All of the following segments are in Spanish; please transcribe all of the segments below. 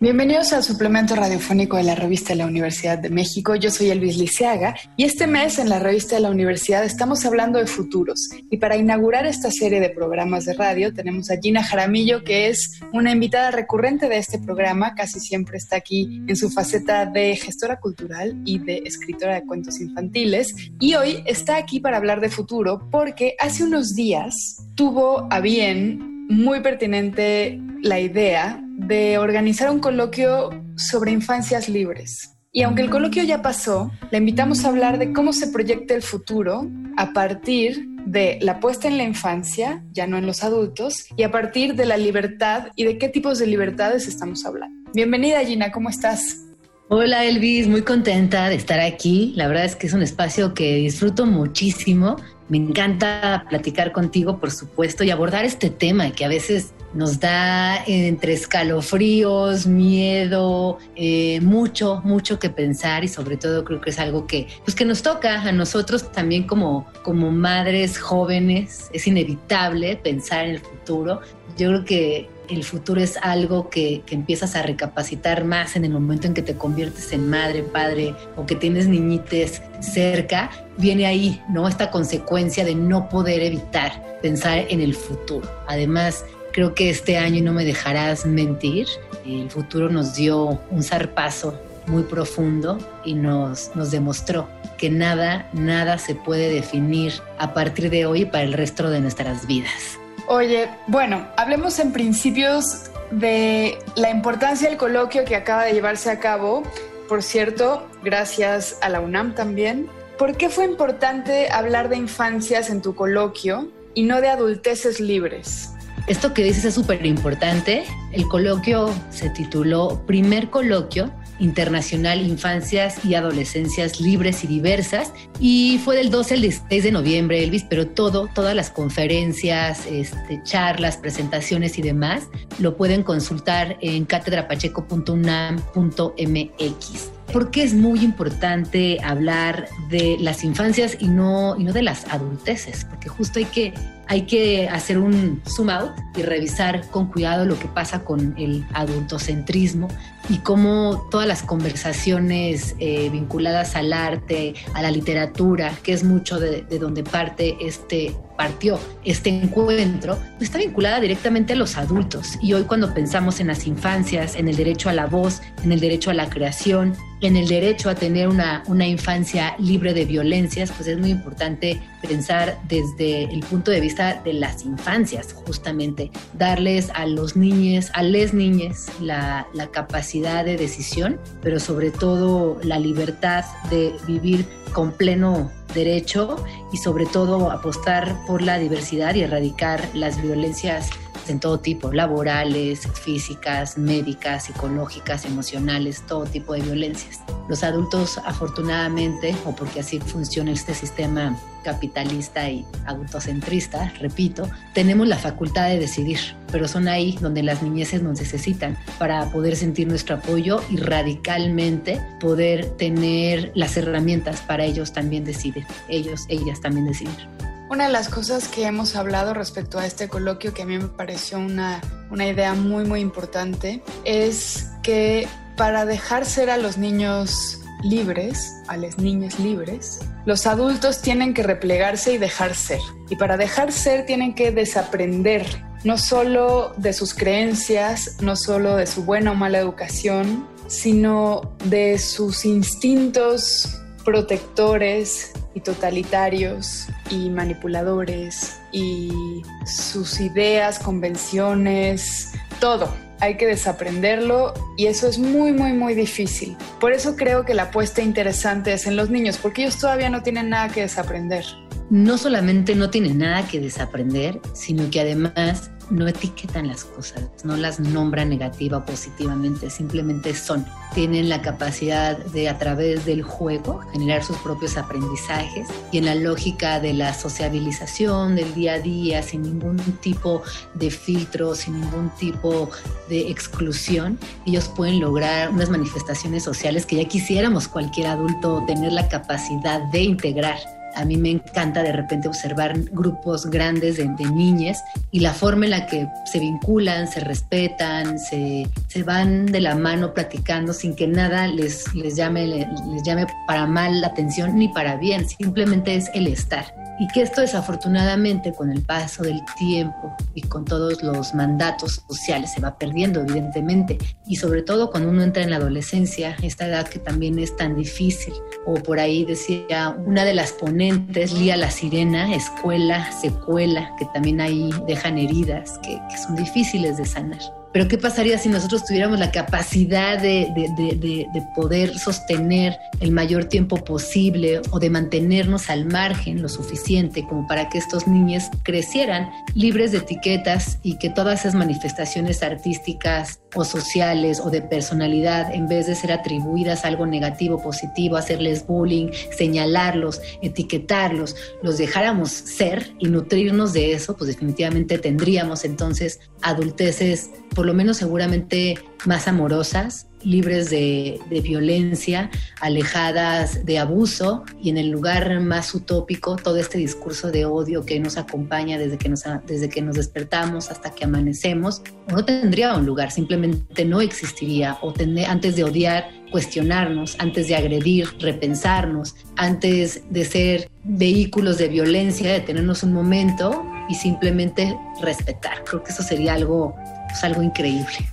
Bienvenidos al suplemento radiofónico de la revista de la Universidad de México. Yo soy Elvis Liceaga y este mes en la revista de la Universidad estamos hablando de futuros. Y para inaugurar esta serie de programas de radio tenemos a Gina Jaramillo, que es una invitada recurrente de este programa. Casi siempre está aquí en su faceta de gestora cultural y de escritora de cuentos infantiles. Y hoy está aquí para hablar de futuro porque hace unos días tuvo a bien muy pertinente la idea de organizar un coloquio sobre infancias libres. Y aunque el coloquio ya pasó, le invitamos a hablar de cómo se proyecta el futuro a partir de la puesta en la infancia, ya no en los adultos, y a partir de la libertad y de qué tipos de libertades estamos hablando. Bienvenida Gina, ¿cómo estás? Hola Elvis, muy contenta de estar aquí. La verdad es que es un espacio que disfruto muchísimo. Me encanta platicar contigo, por supuesto, y abordar este tema que a veces nos da entre escalofríos, miedo, eh, mucho, mucho que pensar y sobre todo creo que es algo que, pues que nos toca a nosotros también como, como madres jóvenes. Es inevitable pensar en el futuro. Yo creo que el futuro es algo que, que, empiezas a recapacitar más en el momento en que te conviertes en madre, padre o que tienes niñites cerca, viene ahí, ¿no? Esta consecuencia de no poder evitar pensar en el futuro. Además, Creo que este año, no me dejarás mentir, el futuro nos dio un zarpazo muy profundo y nos, nos demostró que nada, nada se puede definir a partir de hoy para el resto de nuestras vidas. Oye, bueno, hablemos en principios de la importancia del coloquio que acaba de llevarse a cabo. Por cierto, gracias a la UNAM también. ¿Por qué fue importante hablar de infancias en tu coloquio y no de adulteces libres? Esto que dices es súper importante. El coloquio se tituló Primer Coloquio Internacional Infancias y Adolescencias Libres y Diversas y fue del 12 al 16 de noviembre, Elvis, pero todo, todas las conferencias, este, charlas, presentaciones y demás lo pueden consultar en catedrapacheco.unam.mx. ¿Por qué es muy importante hablar de las infancias y no, y no de las adulteces? Porque justo hay que hay que hacer un zoom out y revisar con cuidado lo que pasa con el adultocentrismo y cómo todas las conversaciones eh, vinculadas al arte, a la literatura, que es mucho de, de donde parte este partió este encuentro, pues está vinculada directamente a los adultos. Y hoy cuando pensamos en las infancias, en el derecho a la voz, en el derecho a la creación, en el derecho a tener una infancia libre de violencias, pues es muy importante pensar desde el punto de vista de las infancias, justamente, darles a los niños, a les niñas, la, la capacidad de decisión, pero sobre todo la libertad de vivir con pleno derecho y sobre todo apostar por la diversidad y erradicar las violencias en todo tipo, laborales, físicas, médicas, psicológicas, emocionales, todo tipo de violencias. Los adultos, afortunadamente, o porque así funciona este sistema capitalista y autocentrista, repito, tenemos la facultad de decidir, pero son ahí donde las niñeces nos necesitan para poder sentir nuestro apoyo y radicalmente poder tener las herramientas para ellos también decidir, ellos, ellas también decidir. Una de las cosas que hemos hablado respecto a este coloquio que a mí me pareció una, una idea muy muy importante es que para dejar ser a los niños libres, a las niñas libres, los adultos tienen que replegarse y dejar ser. Y para dejar ser tienen que desaprender no solo de sus creencias, no solo de su buena o mala educación, sino de sus instintos protectores totalitarios y manipuladores y sus ideas, convenciones, todo. Hay que desaprenderlo y eso es muy, muy, muy difícil. Por eso creo que la apuesta interesante es en los niños, porque ellos todavía no tienen nada que desaprender. No solamente no tienen nada que desaprender, sino que además no etiquetan las cosas, no las nombran negativa o positivamente, simplemente son. Tienen la capacidad de a través del juego generar sus propios aprendizajes y en la lógica de la sociabilización del día a día, sin ningún tipo de filtro, sin ningún tipo de exclusión, ellos pueden lograr unas manifestaciones sociales que ya quisiéramos cualquier adulto tener la capacidad de integrar a mí me encanta de repente observar grupos grandes de, niñas y la forma en la que se vinculan, se respetan, se, se, van de la mano platicando sin que nada les, les, llame, les llame para mal la atención ni para bien, simplemente es el estar y que esto desafortunadamente con el paso del tiempo y con todos los mandatos sociales se va perdiendo evidentemente y sobre todo cuando uno entra en la adolescencia, esta edad que también es tan difícil o por ahí decía una de las ponentes, Lía la Sirena, escuela, secuela, que también ahí dejan heridas que, que son difíciles de sanar. Pero ¿qué pasaría si nosotros tuviéramos la capacidad de, de, de, de, poder sostener el mayor tiempo posible o de mantenernos al margen lo suficiente como para que estos niños crecieran libres de etiquetas y que todas esas manifestaciones artísticas o sociales o de personalidad, en vez de ser atribuidas a algo negativo, positivo, hacerles bullying, señalarlos, etiquetarlos, los dejáramos ser y nutrirnos de eso, pues definitivamente tendríamos entonces adulteces por lo menos seguramente más amorosas, libres de, de, violencia, alejadas de abuso y en el lugar más utópico todo este discurso de odio que nos acompaña desde que nos, desde que nos despertamos hasta que amanecemos, no tendría un lugar, simplemente no existiría o tener, antes de odiar cuestionarnos, antes de agredir, repensarnos, antes de ser vehículos de violencia, detenernos un momento y simplemente respetar. Creo que eso sería algo es algo increíble.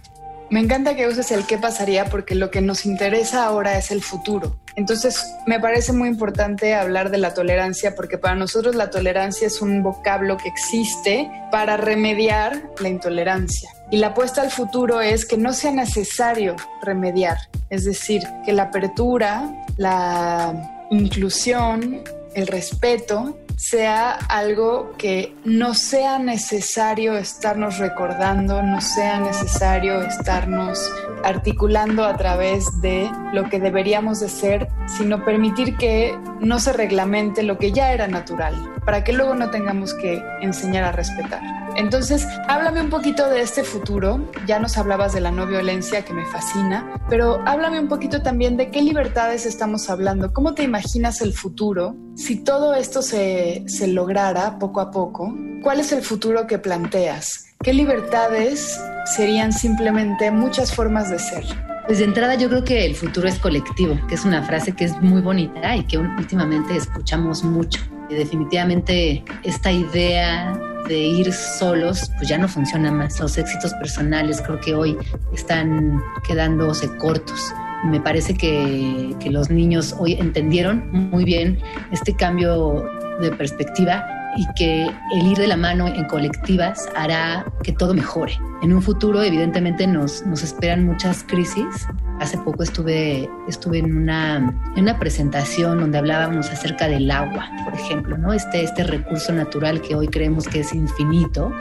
Me encanta que uses el qué pasaría porque lo que nos interesa ahora es el futuro. Entonces, me parece muy importante hablar de la tolerancia porque para nosotros la tolerancia es un vocablo que existe para remediar la intolerancia. Y la apuesta al futuro es que no sea necesario remediar, es decir, que la apertura, la inclusión, el respeto sea algo que no sea necesario estarnos recordando, no sea necesario estarnos articulando a través de lo que deberíamos de ser, sino permitir que no se reglamente lo que ya era natural, para que luego no tengamos que enseñar a respetar. Entonces, háblame un poquito de este futuro. Ya nos hablabas de la no violencia que me fascina, pero háblame un poquito también de qué libertades estamos hablando. ¿Cómo te imaginas el futuro si todo esto se, se lograra poco a poco? ¿Cuál es el futuro que planteas? ¿Qué libertades serían simplemente muchas formas de ser? Pues de entrada yo creo que el futuro es colectivo, que es una frase que es muy bonita y que últimamente escuchamos mucho. Y definitivamente esta idea de ir solos, pues ya no funciona más. Los éxitos personales creo que hoy están quedándose cortos. Me parece que, que los niños hoy entendieron muy bien este cambio de perspectiva y que el ir de la mano en colectivas hará que todo mejore. En un futuro, evidentemente, nos, nos esperan muchas crisis. Hace poco estuve, estuve en, una, en una presentación donde hablábamos acerca del agua, por ejemplo, ¿no? este, este recurso natural que hoy creemos que es infinito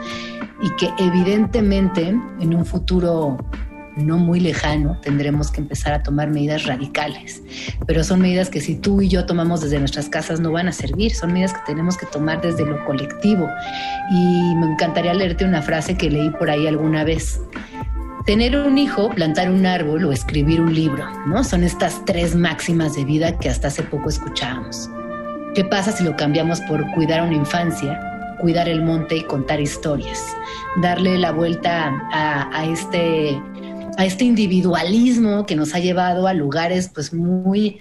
y que evidentemente en un futuro no muy lejano tendremos que empezar a tomar medidas radicales. Pero son medidas que si tú y yo tomamos desde nuestras casas no van a servir, son medidas que tenemos que tomar desde lo colectivo. Y me encantaría leerte una frase que leí por ahí alguna vez. Tener un hijo, plantar un árbol o escribir un libro, ¿no? Son estas tres máximas de vida que hasta hace poco escuchábamos. ¿Qué pasa si lo cambiamos por cuidar a una infancia, cuidar el monte y contar historias? Darle la vuelta a, a este a este individualismo que nos ha llevado a lugares pues muy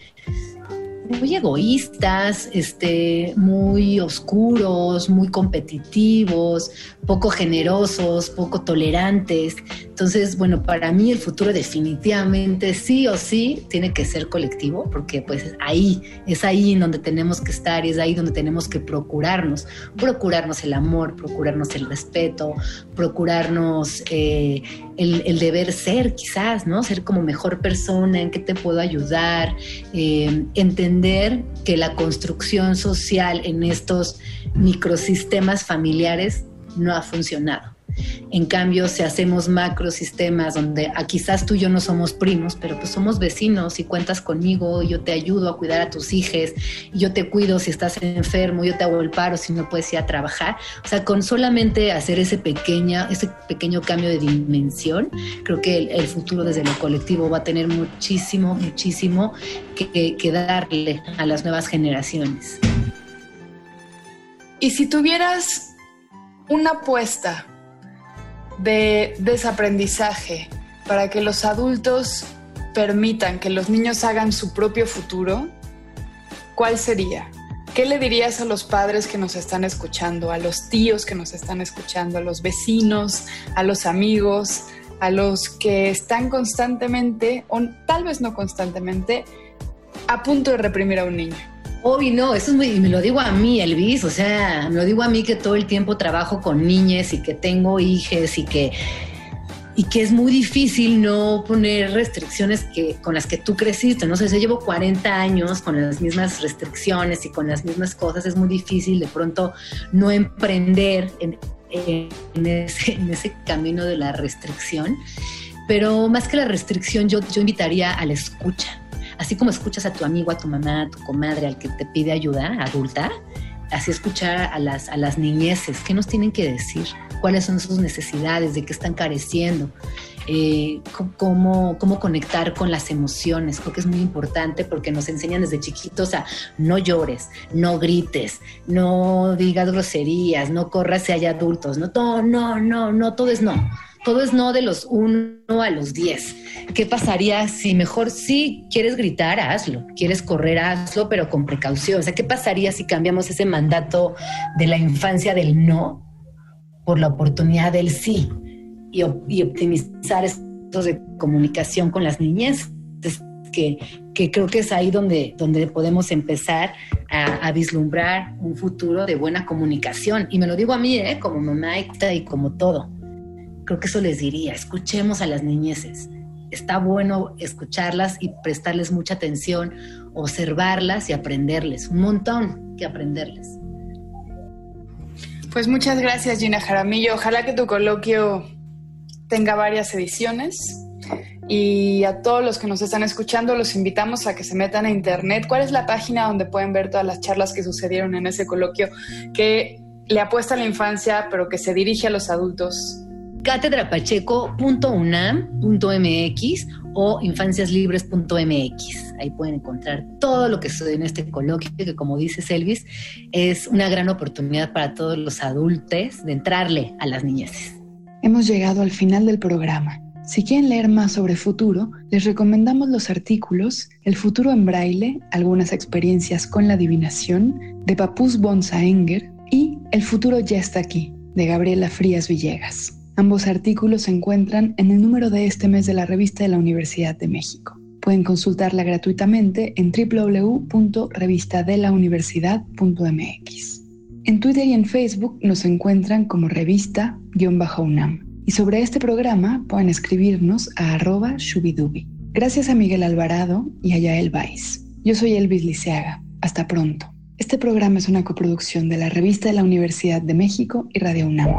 muy egoístas, este, muy oscuros, muy competitivos, poco generosos, poco tolerantes. Entonces, bueno, para mí el futuro definitivamente sí o sí tiene que ser colectivo, porque pues ahí, es ahí donde tenemos que estar y es ahí donde tenemos que procurarnos, procurarnos el amor, procurarnos el respeto, procurarnos eh, el, el, deber ser quizás, ¿no? Ser como mejor persona, en qué te puedo ayudar, eh, entender entender que la construcción social en estos microsistemas familiares no ha funcionado. En cambio, si hacemos macrosistemas donde ah, quizás tú y yo no somos primos, pero pues somos vecinos y cuentas conmigo, yo te ayudo a cuidar a tus hijos, yo te cuido si estás enfermo, yo te hago el paro si no puedes ir a trabajar. O sea, con solamente hacer ese, pequeña, ese pequeño cambio de dimensión, creo que el, futuro desde lo colectivo va a tener muchísimo, muchísimo que, que darle a las nuevas generaciones. Y si tuvieras una apuesta de desaprendizaje para que los adultos permitan que los niños hagan su propio futuro, ¿cuál sería? ¿Qué le dirías a los padres que nos están escuchando, a los tíos que nos están escuchando, a los vecinos, a los amigos, a los que están constantemente, o tal vez no constantemente, a punto de reprimir a un niño? Hoy no, eso es muy, me lo digo a mí, Elvis, o sea, me lo digo a mí que todo el tiempo trabajo con niñas y que tengo hijas y que, y que es muy difícil no poner restricciones que, con las que tú creciste, no sé, yo llevo 40 años con las mismas restricciones y con las mismas cosas, es muy difícil de pronto no emprender en, ese, en ese camino de la restricción, pero más que la restricción yo, yo invitaría a la escucha así como escuchas a tu amigo, a tu mamá, a tu comadre, al que te pide ayuda adulta, así escuchar a las, a las niñeces, qué nos tienen que decir, cuáles son sus necesidades, de qué están careciendo, eh, cómo, cómo conectar con las emociones. Creo que es muy importante porque nos enseñan desde chiquitos a no llores, no grites, no digas groserías, no corras si hay adultos, no, no, no, no, todo es no todo es no de los 1 a los 10. ¿Qué pasaría si mejor sí quieres gritar, hazlo, quieres correr, hazlo, pero con precaución? O sea, ¿qué pasaría si cambiamos ese mandato de la infancia del no por la oportunidad del sí y, optimizar estos de comunicación con las niñas? Que, que, creo que es ahí donde, donde podemos empezar a, vislumbrar un futuro de buena comunicación. Y me lo digo a mí, ¿eh? como mamá y como todo creo que eso les diría, escuchemos a las niñeces. Está bueno escucharlas y prestarles mucha atención, observarlas y aprenderles. Un montón que aprenderles. Pues muchas gracias Gina Jaramillo. Ojalá que tu coloquio tenga varias ediciones. Y a todos los que nos están escuchando, los invitamos a que se metan a internet. ¿Cuál es la página donde pueden ver todas las charlas que sucedieron en ese coloquio que le apuesta a la infancia, pero que se dirige a los adultos? catedrapacheco.unam.mx o infanciaslibres.mx. Ahí pueden encontrar todo lo que sucede en este coloquio, que como dice Elvis, es una gran oportunidad para todos los adultos de entrarle a las niñeces. Hemos llegado al final del programa. Si quieren leer más sobre futuro, les recomendamos los artículos El futuro en braille, algunas experiencias con la adivinación, de Papus Bonsaenger y El futuro ya está aquí, de Gabriela Frías Villegas. Ambos artículos se encuentran en el número de este mes de la revista de la Universidad de México. Pueden consultarla gratuitamente en www.revistadelauniversidad.mx. En Twitter y en Facebook nos encuentran como revista-unam. Y sobre este programa pueden escribirnos a arroba shubidubi. Gracias a Miguel Alvarado y a Yael Vais. Yo soy Elvis Liceaga. Hasta pronto. Este programa es una coproducción de la Revista de la Universidad de México y Radio UNAM.